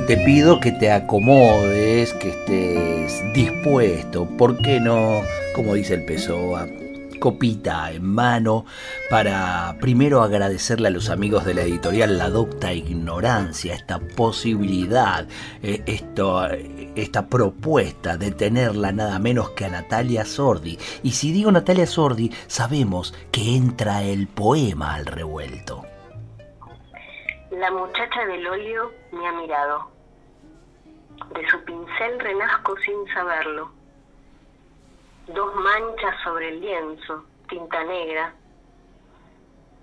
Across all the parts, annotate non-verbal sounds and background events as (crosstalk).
Te pido que te acomodes, que estés dispuesto, ¿por qué no? Como dice el Pessoa, copita en mano para primero agradecerle a los amigos de la editorial La Docta Ignorancia, esta posibilidad, eh, esto, esta propuesta de tenerla nada menos que a Natalia Sordi. Y si digo Natalia Sordi, sabemos que entra el poema al revuelto. La muchacha del óleo me ha mirado. De su pincel renazco sin saberlo. Dos manchas sobre el lienzo, tinta negra.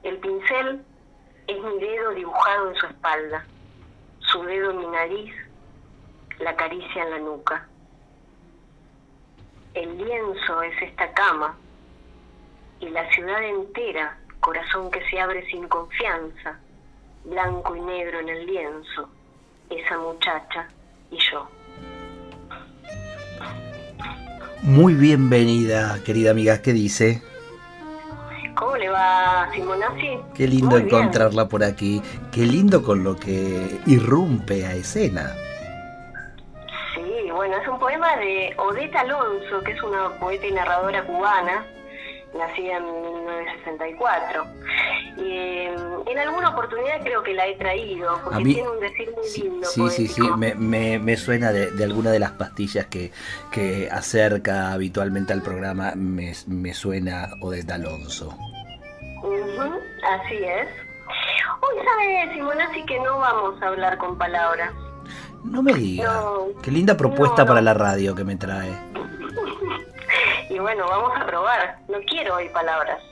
El pincel es mi dedo dibujado en su espalda, su dedo en mi nariz, la caricia en la nuca. El lienzo es esta cama y la ciudad entera, corazón que se abre sin confianza, blanco y negro en el lienzo, esa muchacha y yo. Muy bienvenida, querida amiga, ¿qué dice? ¿Cómo le va, Simonazzi? Qué lindo encontrarla por aquí, qué lindo con lo que irrumpe a escena. Sí, bueno, es un poema de Odeta Alonso, que es una poeta y narradora cubana, nacida en 1964. Y, en alguna oportunidad creo que la he traído, porque tiene un decir muy lindo. Sí, sí, sí, me, me, suena de, alguna de las pastillas que, que acerca habitualmente al programa, me, me suena Odette Alonso. así es. Hoy sabe Simonazzi que no vamos a hablar con palabras. No me diga. Qué linda propuesta para la radio que me trae. (laughs) y bueno, vamos a probar. No quiero hoy palabras.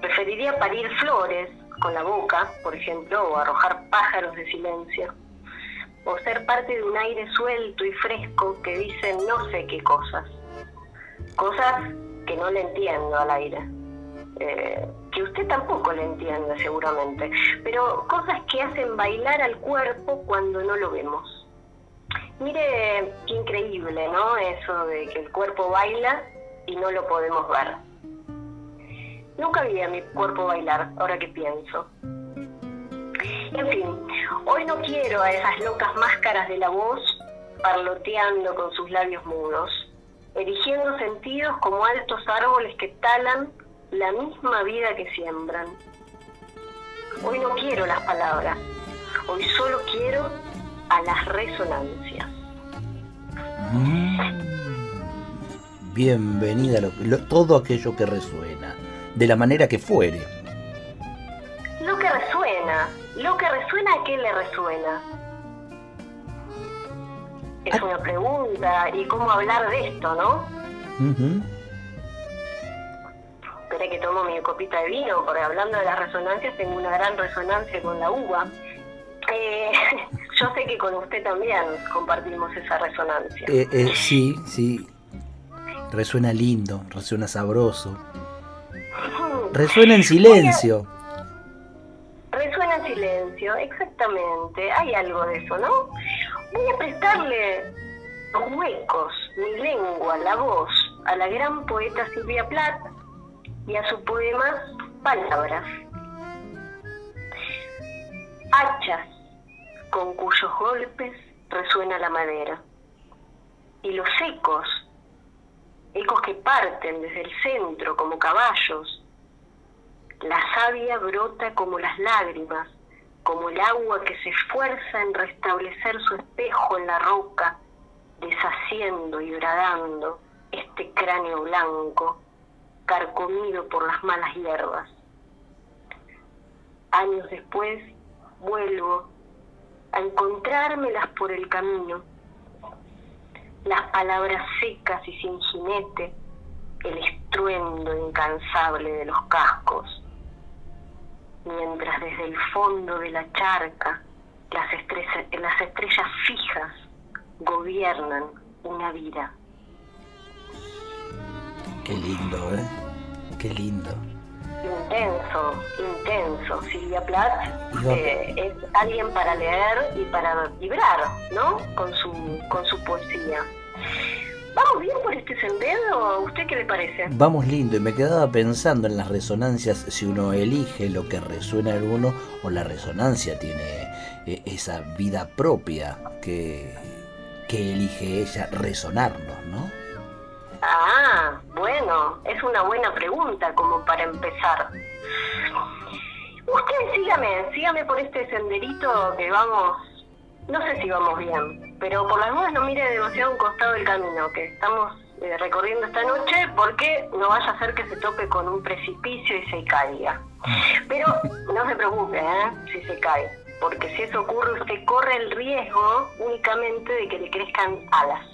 Preferiría parir flores con la boca, por ejemplo, o arrojar pájaros de silencio. O ser parte de un aire suelto y fresco que dice no sé qué cosas. Cosas que no le entiendo al aire. Eh, que usted tampoco le entiende seguramente. Pero cosas que hacen bailar al cuerpo cuando no lo vemos. Mire qué increíble, ¿no? Eso de que el cuerpo baila y no lo podemos ver. Nunca vi a mi cuerpo bailar, ahora que pienso. En fin, hoy no quiero a esas locas máscaras de la voz parloteando con sus labios mudos, erigiendo sentidos como altos árboles que talan la misma vida que siembran. Hoy no quiero las palabras, hoy solo quiero a las resonancias. Mm bienvenida a todo aquello que resuena, de la manera que fuere. Lo que resuena, lo que resuena, ¿a qué le resuena? Es ah. una pregunta, y cómo hablar de esto, ¿no? Uh que tomo mi copita de vino, porque hablando de las resonancias, tengo una gran resonancia con la uva. Eh, (laughs) yo sé que con usted también compartimos esa resonancia. Eh, eh, sí, sí. Resuena lindo, resuena sabroso. Resuena en silencio. Resuena en silencio, exactamente. Hay algo de eso, ¿no? Voy a prestarle los huecos, mi lengua, la voz, a la gran poeta Silvia Plath y a su poema Palabras. Hachas con cuyos golpes resuena la madera. Y los ecos ecos que parten desde el centro como caballos. La savia brota como las lágrimas, como el agua que se esfuerza en restablecer su espejo en la roca, deshaciendo y bradando este cráneo blanco, carcomido por las malas hierbas. Años después vuelvo a encontrármelas por el camino las palabras secas y sin jinete, el estruendo incansable de los cascos, mientras desde el fondo de la charca las estrellas, las estrellas fijas gobiernan una vida. Qué lindo, ¿eh? Qué lindo. Intenso, intenso. Silvia Plath eh, es alguien para leer y para vibrar, ¿no? Con su, con su poesía. ¿Vamos bien por este sendero? ¿A usted qué le parece? Vamos lindo, y me quedaba pensando en las resonancias, si uno elige lo que resuena en uno, o la resonancia tiene eh, esa vida propia que, que elige ella resonarnos, ¿no? Ah, bueno, es una buena pregunta como para empezar. Usted sígame, sígame por este senderito que vamos, no sé si vamos bien, pero por las dudas no mire demasiado un costado del camino que estamos eh, recorriendo esta noche porque no vaya a ser que se tope con un precipicio y se caiga. Pero no se preocupe, ¿eh? Si se cae, porque si eso ocurre usted corre el riesgo únicamente de que le crezcan alas.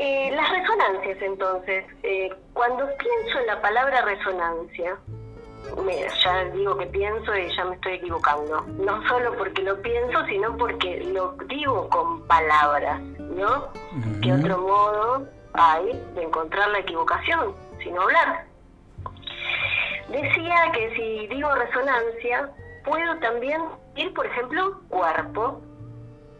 Eh, las resonancias, entonces, eh, cuando pienso en la palabra resonancia, ya digo que pienso y ya me estoy equivocando. No solo porque lo pienso, sino porque lo digo con palabras, ¿no? ¿Qué otro modo hay de encontrar la equivocación sin hablar? Decía que si digo resonancia, puedo también ir, por ejemplo, cuerpo,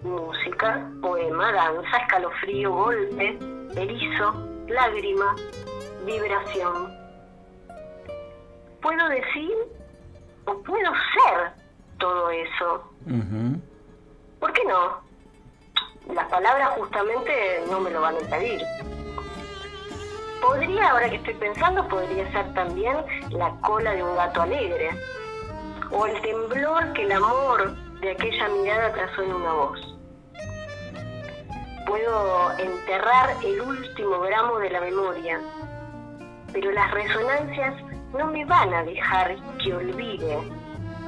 música, poema, danza, escalofrío, golpe, erizo, lágrima, vibración. Puedo decir o puedo ser todo eso. ¿Por qué no? Las palabras justamente no me lo van a impedir. Podría, ahora que estoy pensando, podría ser también la cola de un gato alegre o el temblor que el amor de aquella mirada trazó en una voz. Puedo enterrar el último gramo de la memoria, pero las resonancias no me van a dejar que olvide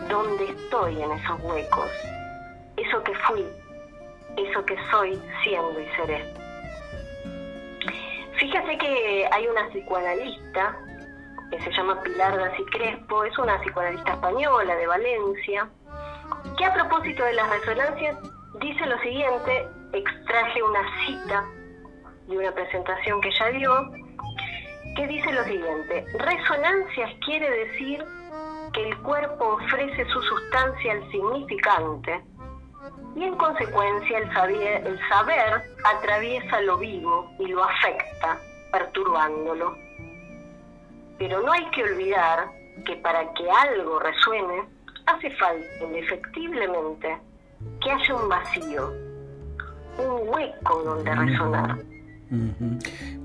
dónde estoy en esos huecos, eso que fui, eso que soy siendo y seré. Fíjese que hay una psicoanalista que se llama Pilar Daci Crespo, es una psicoanalista española de Valencia, que a propósito de las resonancias dice lo siguiente, extraje una cita de una presentación que ella dio, que dice lo siguiente, resonancias quiere decir que el cuerpo ofrece su sustancia al significante y en consecuencia el saber, el saber atraviesa lo vivo y lo afecta, perturbándolo. Pero no hay que olvidar que para que algo resuene, hace falta indefectiblemente que haya un vacío, un hueco donde resonar.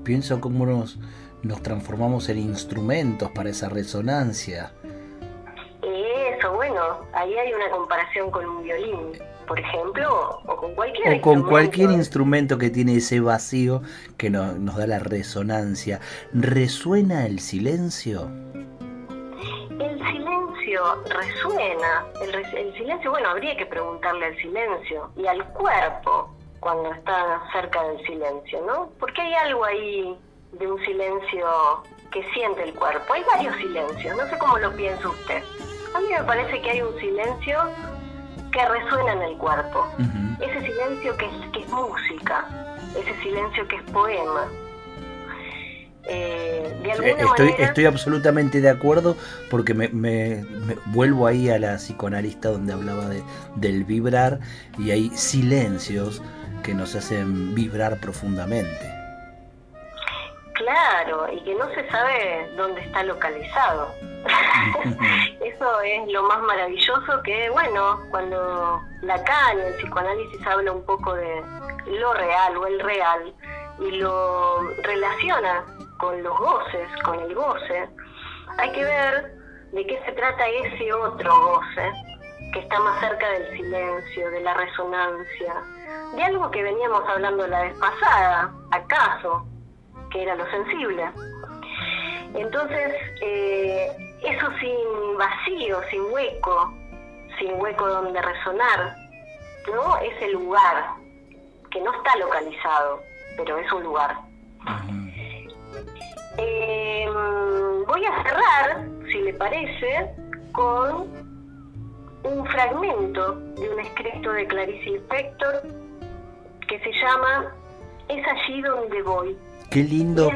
Pienso cómo nos, nos transformamos en instrumentos para esa resonancia. Eso, bueno, ahí hay una comparación con un violín, por ejemplo, o con cualquier O con cualquier instrumento que tiene ese vacío que nos da la resonancia. ¿Resuena el silencio? El silencio resuena. El, el silencio, bueno, habría que preguntarle al silencio y al cuerpo cuando está cerca del silencio, ¿no? Porque hay algo ahí de un silencio que siente el cuerpo. Hay varios silencios, no sé cómo lo piensa usted. A mí me parece que hay un silencio que resuena en el cuerpo. Ese silencio que es, que es música, ese silencio que es poema. Eh, de alguna estoy, manera... estoy absolutamente de acuerdo porque me, me, vuelvo ahí a la psicoanalista donde hablaba de, del vibrar y hay silencios que nos hacen vibrar profundamente. Claro, y que no se sabe dónde está localizado. (laughs) Eso es lo más maravilloso que, bueno, cuando Lacan, el psicoanálisis, habla un poco de lo real o el real y lo relaciona con los goces, con el goce, hay que ver de qué se trata ese otro goce que está más cerca del silencio, de la resonancia, de algo que veníamos hablando la vez pasada, acaso, que era lo sensible. Entonces, eh, eso sin vacío, sin hueco, sin hueco donde resonar, ¿no? Es el lugar, que no está localizado, pero es un lugar. a cerrar, si le parece, con un fragmento de un escrito de Clarice Lispector que se llama Es allí donde voy. Qué lindo.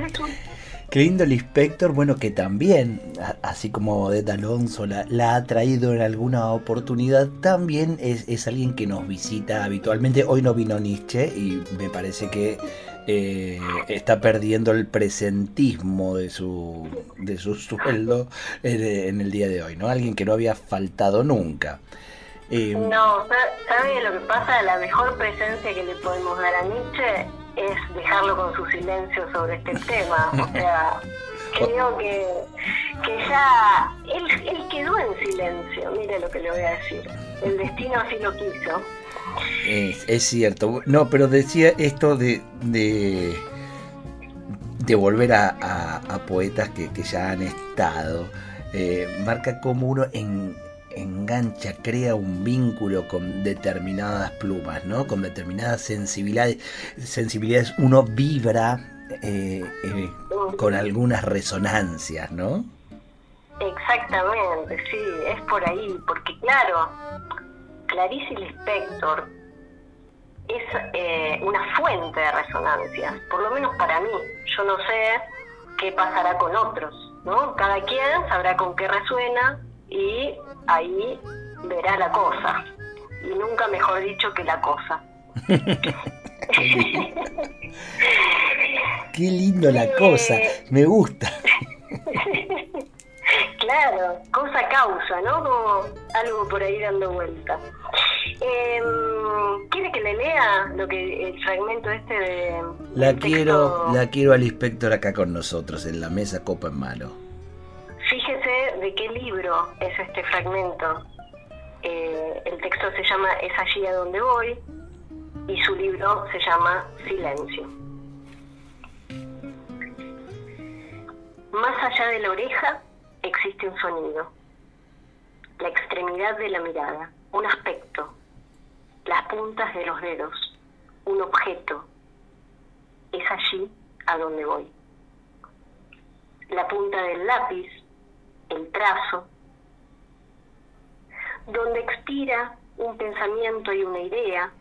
Qué lindo el inspector, bueno, que también, así como Odette Alonso la, ha traído en alguna oportunidad, también es, es, alguien que nos visita habitualmente. Hoy no vino Nietzsche y me parece que eh, está perdiendo el presentismo de su, de su sueldo en, el día de hoy, ¿no? Alguien que no había faltado nunca. Eh, no, ¿sabe lo que pasa? La mejor presencia que le podemos dar a Nietzsche es dejarlo con su silencio sobre este tema. O sea, (laughs) creo que, que ya él, él quedó en silencio, mire lo que le voy a decir. El destino así lo quiso. Es, cierto. No, pero decía esto de, de, volver a, poetas que, ya han estado. Eh, marca como uno en, engancha, crea un vínculo con determinadas plumas, ¿no? Con determinadas sensibilidades. sensibilidades uno vibra eh, eh, con algunas resonancias, ¿no? Exactamente, sí, es por ahí, porque claro, Clarice Lispector es eh, una fuente de resonancias, por lo menos para mí. Yo no sé qué pasará con otros, ¿no? Cada quien sabrá con qué resuena y ahí verá la cosa. Y nunca mejor dicho que la cosa. (laughs) Qué lindo la cosa, me gusta. (laughs) claro, cosa causa, ¿no? Como algo por ahí dando vuelta. Eh, ¿Quiere que le lea lo que el fragmento este de la quiero la quiero al inspector acá con nosotros en la mesa copa en mano. Qué libro es este fragmento. Eh, el texto se llama Es allí a donde voy y su libro se llama Silencio. Más allá de la oreja existe un sonido, la extremidad de la mirada, un aspecto, las puntas de los dedos, un objeto. Es allí a donde voy. La punta del lápiz, el trazo, donde expira un pensamiento y una idea,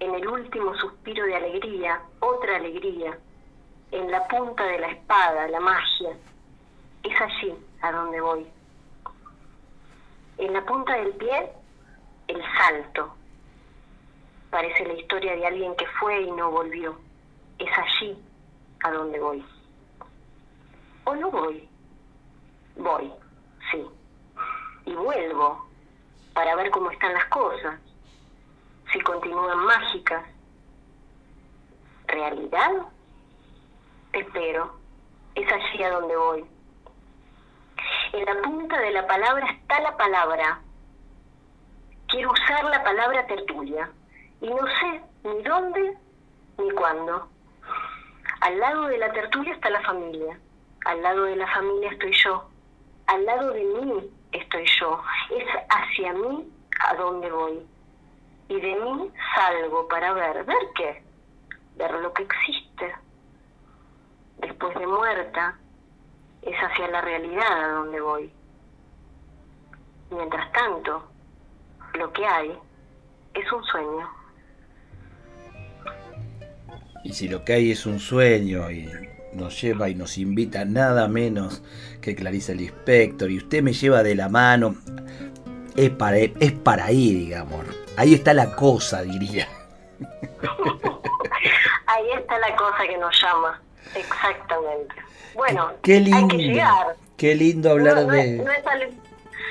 en el último suspiro de alegría, otra alegría, en la punta de la espada, la magia. Es allí a donde voy. En la punta del pie, el salto. Parece la historia de alguien que fue y no volvió. Es allí a donde voy. ¿O no voy? Voy, vuelvo para ver cómo están las cosas, si continúan mágicas. ¿Realidad? Espero. Es allí a donde voy. En la punta de la palabra está la palabra. Quiero usar la palabra tertulia y no sé ni dónde ni cuándo. Al lado de la tertulia está la familia, al lado de la familia estoy yo, al lado de mí estoy yo, es hacia mí a donde voy. Y de mí salgo para ver, ¿ver qué? Ver lo que existe. Después de muerta, es hacia la realidad a donde voy. Mientras tanto, lo que hay es un sueño. Y si lo que hay es un sueño y nos lleva y nos invita nada menos que Clarice Lispector y usted me lleva de la mano, es para, es para ahí, digamos. Ahí está la cosa, diría. (laughs) ahí está la cosa que nos llama, exactamente. Bueno, qué lindo, hay que llegar. Qué lindo hablar de... no, es algo,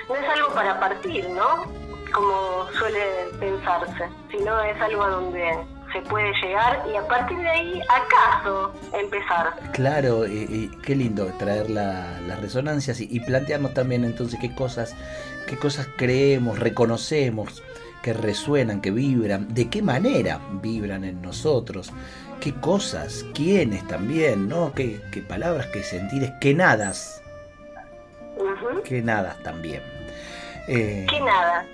no es algo para partir, ¿no? Como suele pensarse, sino es algo a donde se puede llegar y a partir de ahí, acaso, empezar. Claro, y, qué lindo traer las resonancias y, plantearnos también entonces qué cosas, qué cosas creemos, reconocemos, que resuenan, que vibran, de qué manera vibran en nosotros, qué cosas, quiénes también, ¿no? Qué, palabras, qué sentires, qué nadas. Qué nadas también. Eh, qué nada.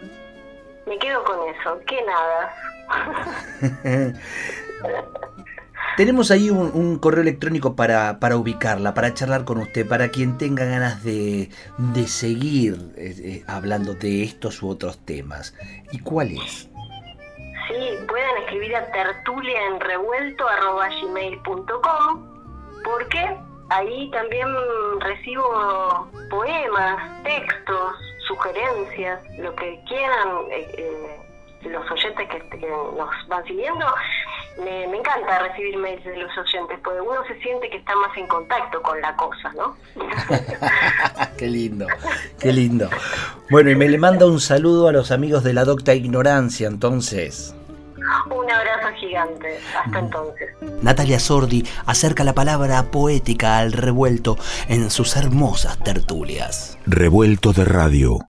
Me quedo con eso, qué nada. (laughs) Tenemos ahí un, correo electrónico para, para, ubicarla, para charlar con usted, para quien tenga ganas de, de seguir eh, eh, hablando de estos u otros temas. ¿Y cuál es? Sí, pueden escribir a tertuliaenrevuelto.com porque ahí también recibo poemas, textos, sugerencias, lo que quieran eh, los oyentes que, nos van siguiendo me, encanta recibir mails de los oyentes, porque uno se siente que está más en contacto con la cosa, ¿no? (laughs) qué lindo, qué lindo. Bueno, y me le manda un saludo a los amigos de la Docta Ignorancia, entonces. Un abrazo gigante. Hasta entonces. Natalia Sordi acerca la palabra poética al revuelto en sus hermosas tertulias. Revuelto de radio.